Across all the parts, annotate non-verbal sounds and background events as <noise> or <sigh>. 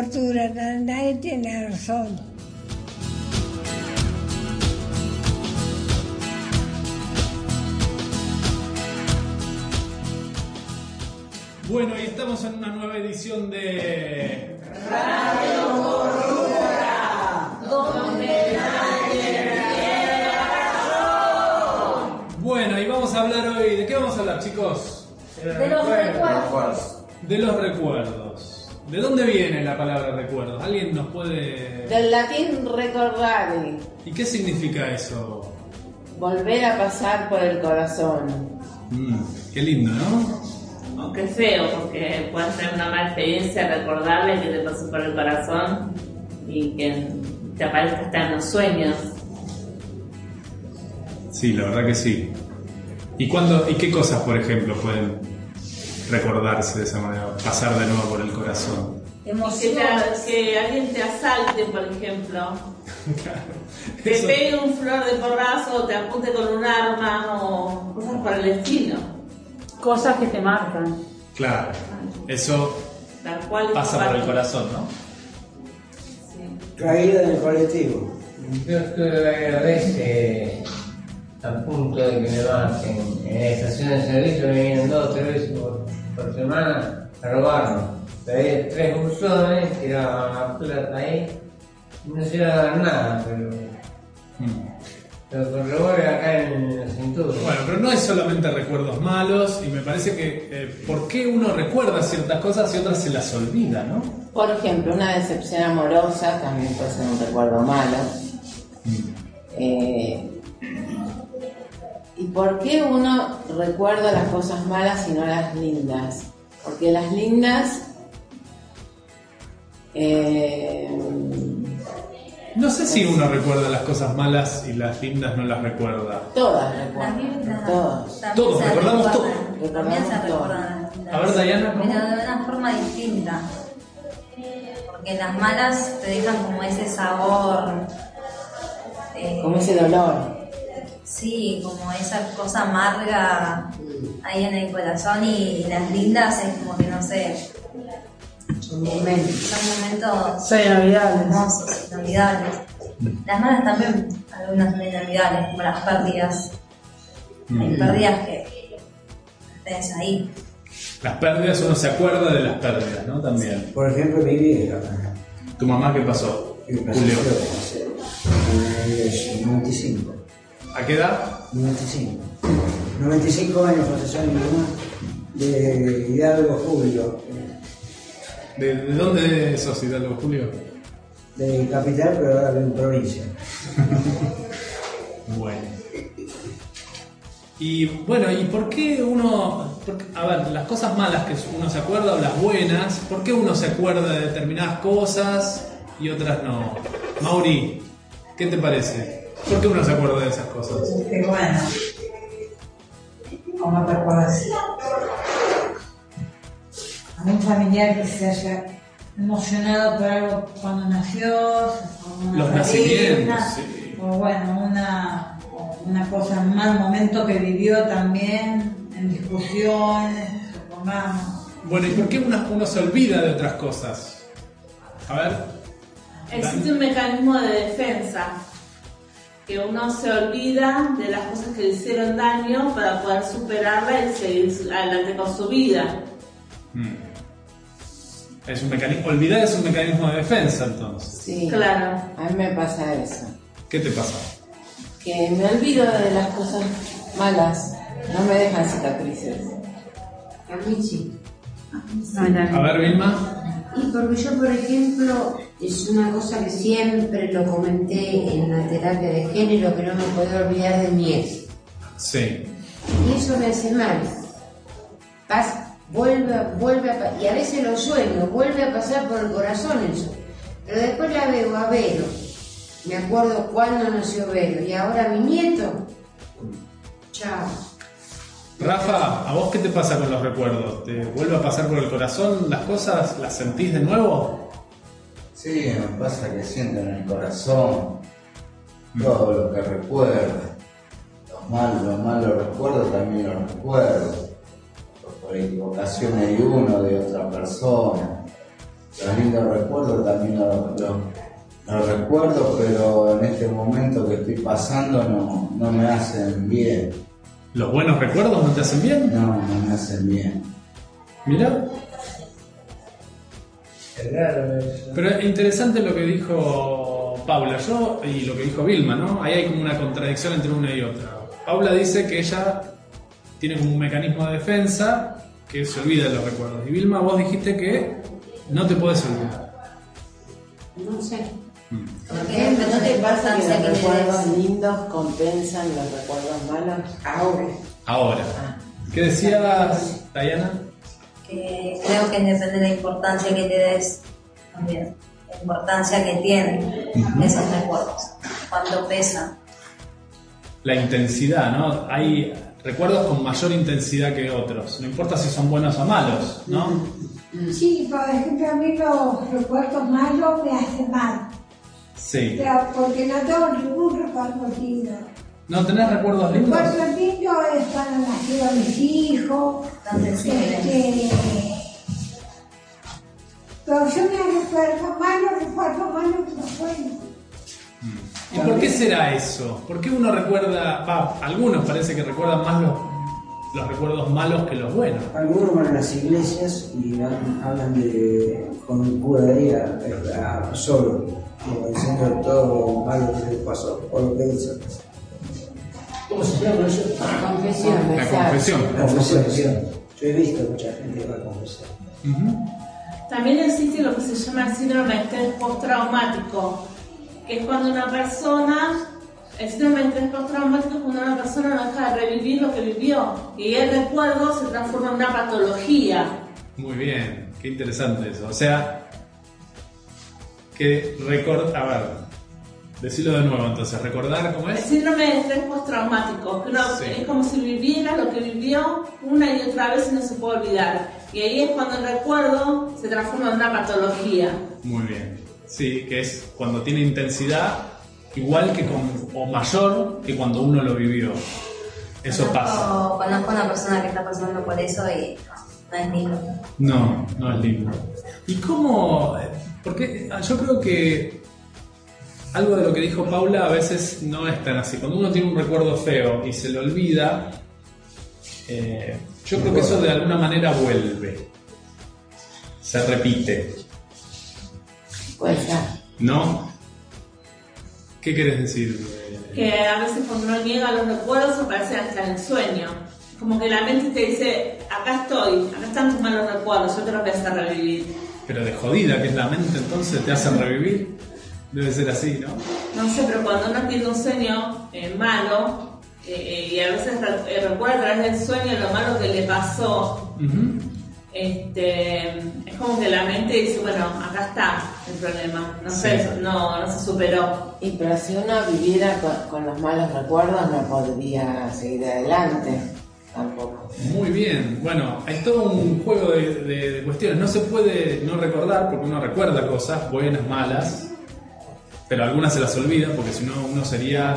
Gordura, nadie tiene razón. Bueno, y estamos en una nueva edición de Radio Gordura, donde nadie Bueno, y vamos a hablar hoy, ¿de qué vamos a hablar, chicos? De los recuerdos. De los recuerdos. ¿De dónde viene la palabra recuerdos? ¿Alguien nos puede...? Del latín recordare, ¿Y qué significa eso? volver a pasar por el corazón. Mm, qué lindo, ¿no? Aunque es feo, porque puede ser una mala experiencia recordarle que te pasó por el corazón y que te aparezca hasta en los sueños. Sí, la verdad que sí. ¿Y cuándo, y qué cosas, por ejemplo, pueden recordarse de esa manera? Pasar de nuevo por el corazón. Que, te- que alguien te asalte, por ejemplo. <laughs> Te Eso- pegue un flor de porrazo, te apunte con un arma o cosas por el estilo. Cosas que te marcan. Claro, eso Tal cual es pasa por el corazón, ¿no? Sí. Caída del colectivo. Yo estuve varias veces a punto de que me marquen. En la estación de servicio me vienen dos o tres veces por, por semana a robarme. Traía tres buzones, tiraban la plata ahí. y No se llevaban nada, pero, Mm. pero con revólver acá en la cintura. Bueno, pero no es solamente recuerdos malos y me parece que eh, ¿por qué uno recuerda ciertas cosas y otras se las olvida, no? Por ejemplo, una decepción amorosa también puede ser un recuerdo malo. Eh, ¿Y por qué uno recuerda las cosas malas y no las lindas? Porque las lindas... eh, No sé si uno recuerda las cosas malas y las lindas no las recuerda. todas Las recuerdan. Todos, se recordamos todo. También se recuerdan. A ver, Dayana, ¿cómo? Pero de una forma distinta. Porque las malas te dejan como ese sabor. eh, Como ese dolor. Sí, como esa cosa amarga ahí en el corazón y las lindas es como que no sé. Son momentos. Son momentos Son inolvidables. hermosos, inolvidables. Las malas también, algunas son inolvidables, como las pérdidas. Hay pérdidas que tenés ahí. Las pérdidas, uno se acuerda de las pérdidas, ¿no? También. Por ejemplo, mi vieja. ¿Tu mamá qué pasó? que pasó Julio. en el 95. ¿A qué edad? 95. 95 años falleció mi mamá de Hidalgo Julio, ¿De, de dónde sos, Hidalgo Julio? de capital, pero ahora en provincia. <laughs> Bueno. Y bueno, ¿y por qué uno, a ver, las cosas malas que uno se acuerda o las buenas, ¿por qué uno se acuerda de determinadas cosas y otras no? Mauri, ¿qué te parece? ¿Por qué uno se acuerda de esas cosas? Qué bueno. ¿Cómo te acuerdas? A un familiar que se haya emocionado por algo cuando nació, o una Los nacimientos, sí. o bueno, una, o una cosa, un mal momento que vivió también, en discusiones, supongamos. Bueno, ¿y por qué uno, uno se olvida de otras cosas? A ver. Existe un mecanismo de defensa que uno se olvida de las cosas que le hicieron daño para poder superarla y seguir adelante con su vida. Mm. Es un mecanismo, olvidar es un mecanismo de defensa entonces. Sí. Claro. A mí me pasa eso. ¿Qué te pasa? Que me olvido de las cosas malas. No me dejan cicatrices. A mí sí. A ver, Vilma. Y porque yo, por ejemplo, es una cosa que siempre lo comenté en la terapia de género, que no me puedo olvidar de mi ex. Sí. Y eso me hace mal. Vuelve, vuelve a, y a veces lo sueño, vuelve a pasar por el corazón eso. Pero después la veo a Vero. Me acuerdo cuándo nació Vero. Y ahora mi nieto. Chao. Rafa, ¿a vos qué te pasa con los recuerdos? ¿Te vuelve a pasar por el corazón las cosas? ¿Las sentís de nuevo? Sí, me pasa que siento en el corazón todo lo que recuerdo. Los malos, los malos recuerdos también los recuerdo. Por equivocación hay uno de otra persona. Los lindos recuerdos también los, los- recuerdo, pero en este momento que estoy pasando no, no me hacen bien. ¿Los buenos recuerdos no te hacen bien? No, no me hacen bien. Mira, eso. pero es interesante lo que dijo Paula, yo y lo que dijo Vilma, ¿no? Ahí hay como una contradicción entre una y otra. Paula dice que ella tiene como un mecanismo de defensa que se olvida de los recuerdos. Y Vilma, vos dijiste que no te puedes olvidar. No sé. ¿Qué? ¿No te pasa que los recuerdos lindos compensan los recuerdos malos? Ahora. Ahora, ¿qué decías, Diana? que creo que depende de la importancia que le des también, la importancia que tienen esos recuerdos, cuánto pesan. La intensidad, ¿no? Hay recuerdos con mayor intensidad que otros. No importa si son buenos o malos, ¿no? Sí, por ejemplo, a mí los recuerdos malos me hacen mal. Sí. Pero porque no tengo ningún recuerdo lindo. ¿No tenés recuerdos lindos? Recuerdo lindo es cuando nacieron mis hijos. Sensibles. Este, pero yo me recuerdo malos, recuerdo malos que los buenos. ¿Y por qué será eso? ¿Por qué uno recuerda, algunos parece que recuerdan más los, los recuerdos malos que los buenos? Algunos van a las iglesias y van- hablan de, con un cura de ahí a, a- solo, como diciendo todo lo malo que les pasó o lo que hizo. ¿Cómo se llama eso? Confesión, La exacto. confesión. La confesión. Yo he visto mucha gente que va a confesar. También existe lo que se llama el síndrome de estrés postraumático, que es cuando una persona, el síndrome de estrés postraumático es cuando una persona no deja de revivir lo que vivió y el recuerdo se transforma en una patología. Muy bien, qué interesante eso. O sea, que recordar, a ver, decilo de nuevo entonces, recordar cómo El es. síndrome de estrés postraumático, es como si viviera lo que vivió una y otra vez y no se puede olvidar. Y ahí es cuando el recuerdo se transforma en una patología. Muy bien. Sí, que es cuando tiene intensidad igual que con, o mayor que cuando uno lo vivió. Eso Conozco- pasa. Conozco una persona que está pasando por eso y no es lindo. No, no es lindo. ¿Y cómo? Porque yo creo que algo de lo que dijo Paula a veces no es tan así. Cuando uno tiene un recuerdo feo y se lo olvida, eh, yo creo que eso de alguna manera vuelve. Se repite, Puede ser. ¿no? ¿Qué quieres decir? que a veces cuando uno niega los recuerdos aparecen hasta en el sueño. Como que la mente te dice, acá estoy, acá están tus malos recuerdos, yo te los voy a hacer revivir. Pero de jodida que es la mente, entonces te hacen revivir. Debe ser así, ¿no? No sé, pero cuando uno tiene un sueño eh, malo, eh, eh, y a veces re- recuerda a través del sueño lo malo que le pasó, este, es como que la mente dice, bueno, acá está el problema, no sé, Sí. no, no se superó. Y pero si uno viviera con, con los malos recuerdos no podría seguir adelante tampoco. Muy bien, bueno, hay todo un juego de, de- de cuestiones. No se puede no recordar porque uno recuerda cosas, buenas, malas, pero algunas se las olvida porque si no uno sería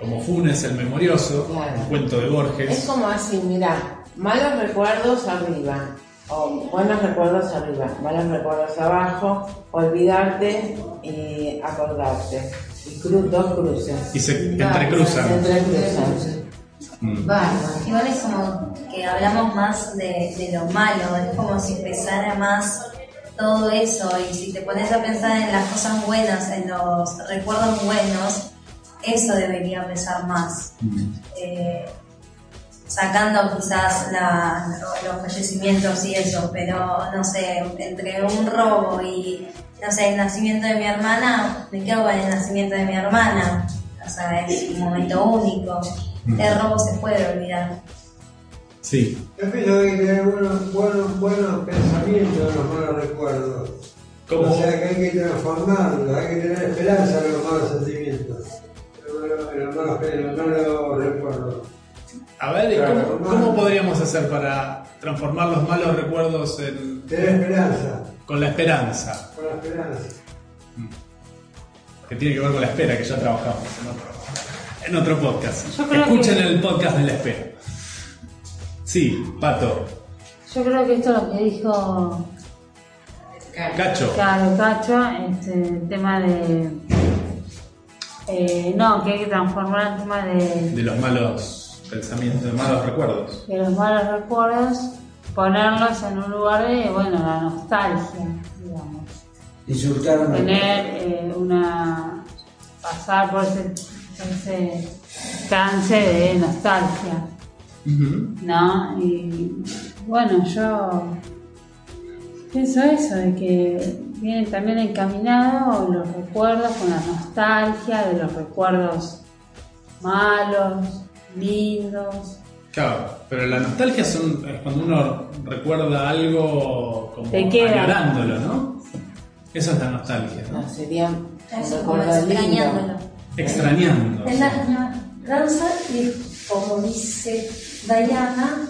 como Funes el memorioso, Claro. un cuento de Es Borges. como así, mira, malos recuerdos arriba, o buenos recuerdos arriba, malos recuerdos abajo, olvidarte y acordarte. Y cru- dos cruces. Y se Se entrecruzan. entrecruzan. Mm. Bárbaro. Igual es como que hablamos más de, de lo malo, es como si pesara más todo eso y si te pones a pensar en las cosas buenas, en los recuerdos buenos, eso debería pesar más. Eh, sacando quizás la- los fallecimientos y eso, pero no sé, entre un robo y no sé, el nacimiento de mi hermana, me quedo con el nacimiento de mi hermana. O sea, es un momento único. El robo se puede olvidar. Sí, Yo pienso que hay que tener buenos, buenos, buenos pensamientos en los malos recuerdos. ¿Cómo? O sea que hay que transformarlos, hay que tener esperanza en los malos sentimientos, en los, malos, en los malos recuerdos. a ver, ¿y Claro, ¿cómo, podríamos hacer para transformar los malos recuerdos en, Tener esperanza, con la esperanza? con la esperanza. que tiene que ver con la espera, que ya trabajamos en otro, en otro podcast. Yo creo Escuchen que- el podcast de la espera. Sí, Pato. Yo creo que esto lo que dijo Cacho. Claro, Cacho, este, el tema de. eh, no, que hay que transformar el tema de, De los malos pensamientos, de malos recuerdos. de los malos recuerdos, ponerlos en un lugar de, bueno, la nostalgia, digamos. Una Tener eh, una. pasar por ese, ese trance de nostalgia. ¿no? Y bueno, yo pienso eso, de que vienen también encaminados los recuerdos con la nostalgia de los recuerdos malos, lindos. Claro, pero la nostalgia son, es cuando uno recuerda algo como Te queda. añorándolo, ¿no? Eso es la nostalgia, ¿no? No, sería un recuerdo lindo. Extrañando. En la añoranza y como dice Diana,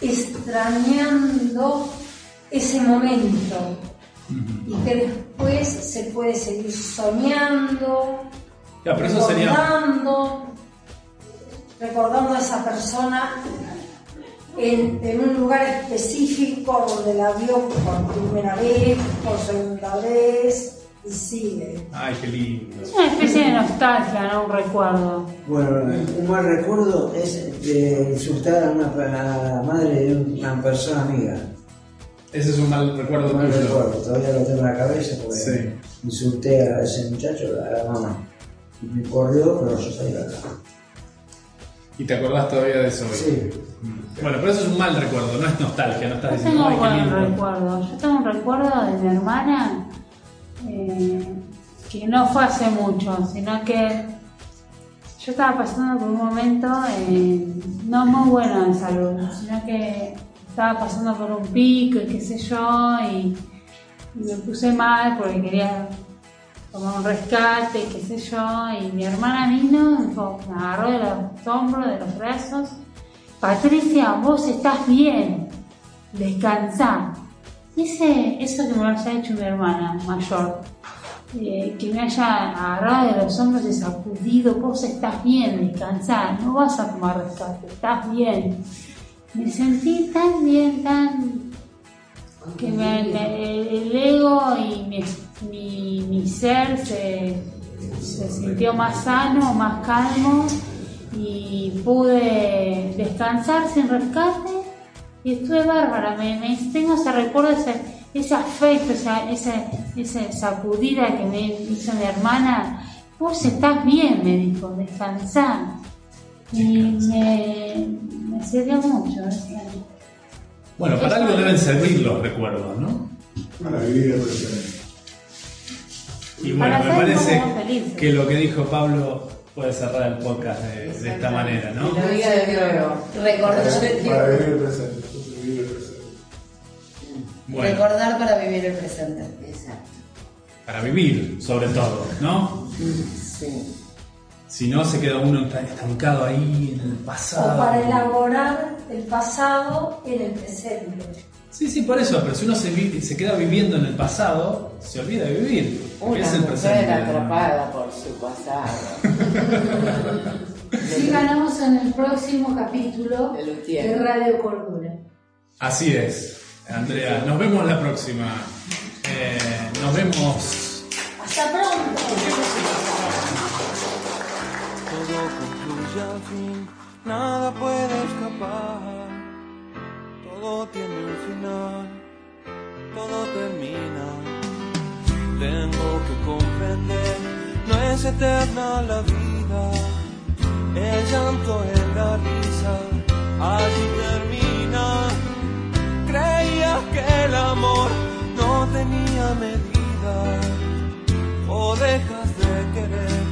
extrañando ese momento y que después se puede seguir soñando, Ya, pero eso sería. recordando, recordando a esa persona en, en un lugar específico donde la vio por primera vez, por segunda vez sigue. Ay, qué lindo. Es una especie de nostalgia, no un recuerdo. Bueno, un mal recuerdo es de insultar a, una, a la madre de una persona amiga. Ese es un mal recuerdo Un mal recuerdo, todavía lo tengo en la cabeza porque Sí. insulté a ese muchacho, a la mamá. Me corrió, pero yo salí de acá. Y te acordás todavía de eso hoy. Sí. Bueno, pero eso es un mal recuerdo, no es nostalgia, no estás Yo diciendo, tengo ay, qué buen recuerdo. Yo tengo un recuerdo de mi hermana eh, que no fue hace mucho, sino que yo estaba pasando por un momento eh, no muy bueno en salud, sino que estaba pasando por un pico y qué sé yo, y, me puse mal porque quería tomar un rescate y qué sé yo, y mi hermana vino, me agarró de los hombros, de los brazos, Patricia, vos estás bien, descansá. Ese, eso que me haya hecho mi hermana mayor, eh, que me haya agarrado de los hombros y sacudido, vos estás bien, descansá, no vas a tomar rescate, estás bien. Me sentí tan bien, tan... que el ego y mi ser se, se sintió más sano, más calmo y pude descansar sin rescate y estuve bárbara, me, me- tengo ese recuerdo, ese, ese afecto, esa, esa, esa sacudida que me hizo mi hermana, vos estás bien, me dijo, descansá. Y me, me sirvió mucho. ese- Bueno, para algo deben servir los recuerdos, ¿no? Para vivir el presente. Y bueno, Para me parece que lo que dijo Pablo puede cerrar el podcast de, de esta manera, ¿no? La vida de nuevo. Recordar, Para vivir el presente. Vivir el presente. Bueno, recordar para vivir el presente. Exacto. para vivir, sobre todo, ¿no? Sí. Si no, se queda uno estancado ahí en el pasado. O para elaborar el pasado en el presente. Sí, sí, por eso, pero si uno se, vi- se queda viviendo en el pasado, se olvida de vivir. Una es el mujer presente. atrapada por su pasado. <laughs> Síganos en el próximo capítulo de Radio Cordura. Así es, Andrea. Nos vemos la próxima. Eh, nos vemos. Hasta pronto. Todo concluye al fin, nada puede escapar. Todo tiene un final, todo termina. Tengo que comprender, no es eterna la vida. El llanto en la risa, allí termina. Creía que el amor no tenía medida. O dejas de querer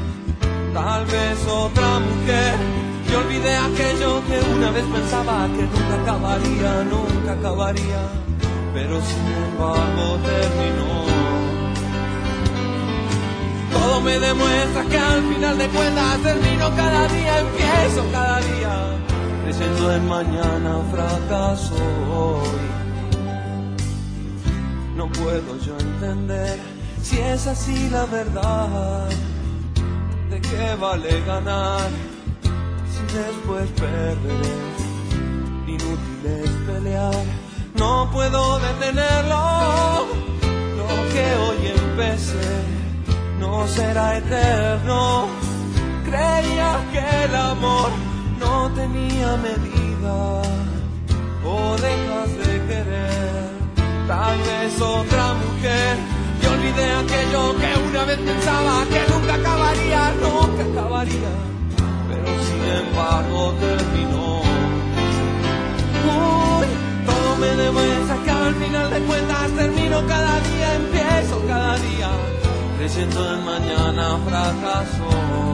tal vez otra mujer. Y olvidé aquello que una vez pensaba que nunca acabaría, nunca acabaría, pero sin embargo terminó. Todo me demuestra que al final de cuentas termino cada día, empiezo cada día, creyendo en mañana fracaso hoy. No puedo yo entender si es así la verdad. ¿De qué vale ganar después perderé? Inútil es pelear, no puedo detenerlo. ese no será eterno. Creía que el amor no tenía medida. O dejas de querer, tal vez otra mujer. Y olvidé aquello que una vez pensaba que nunca acabaría, creyendo en mañana fracaso.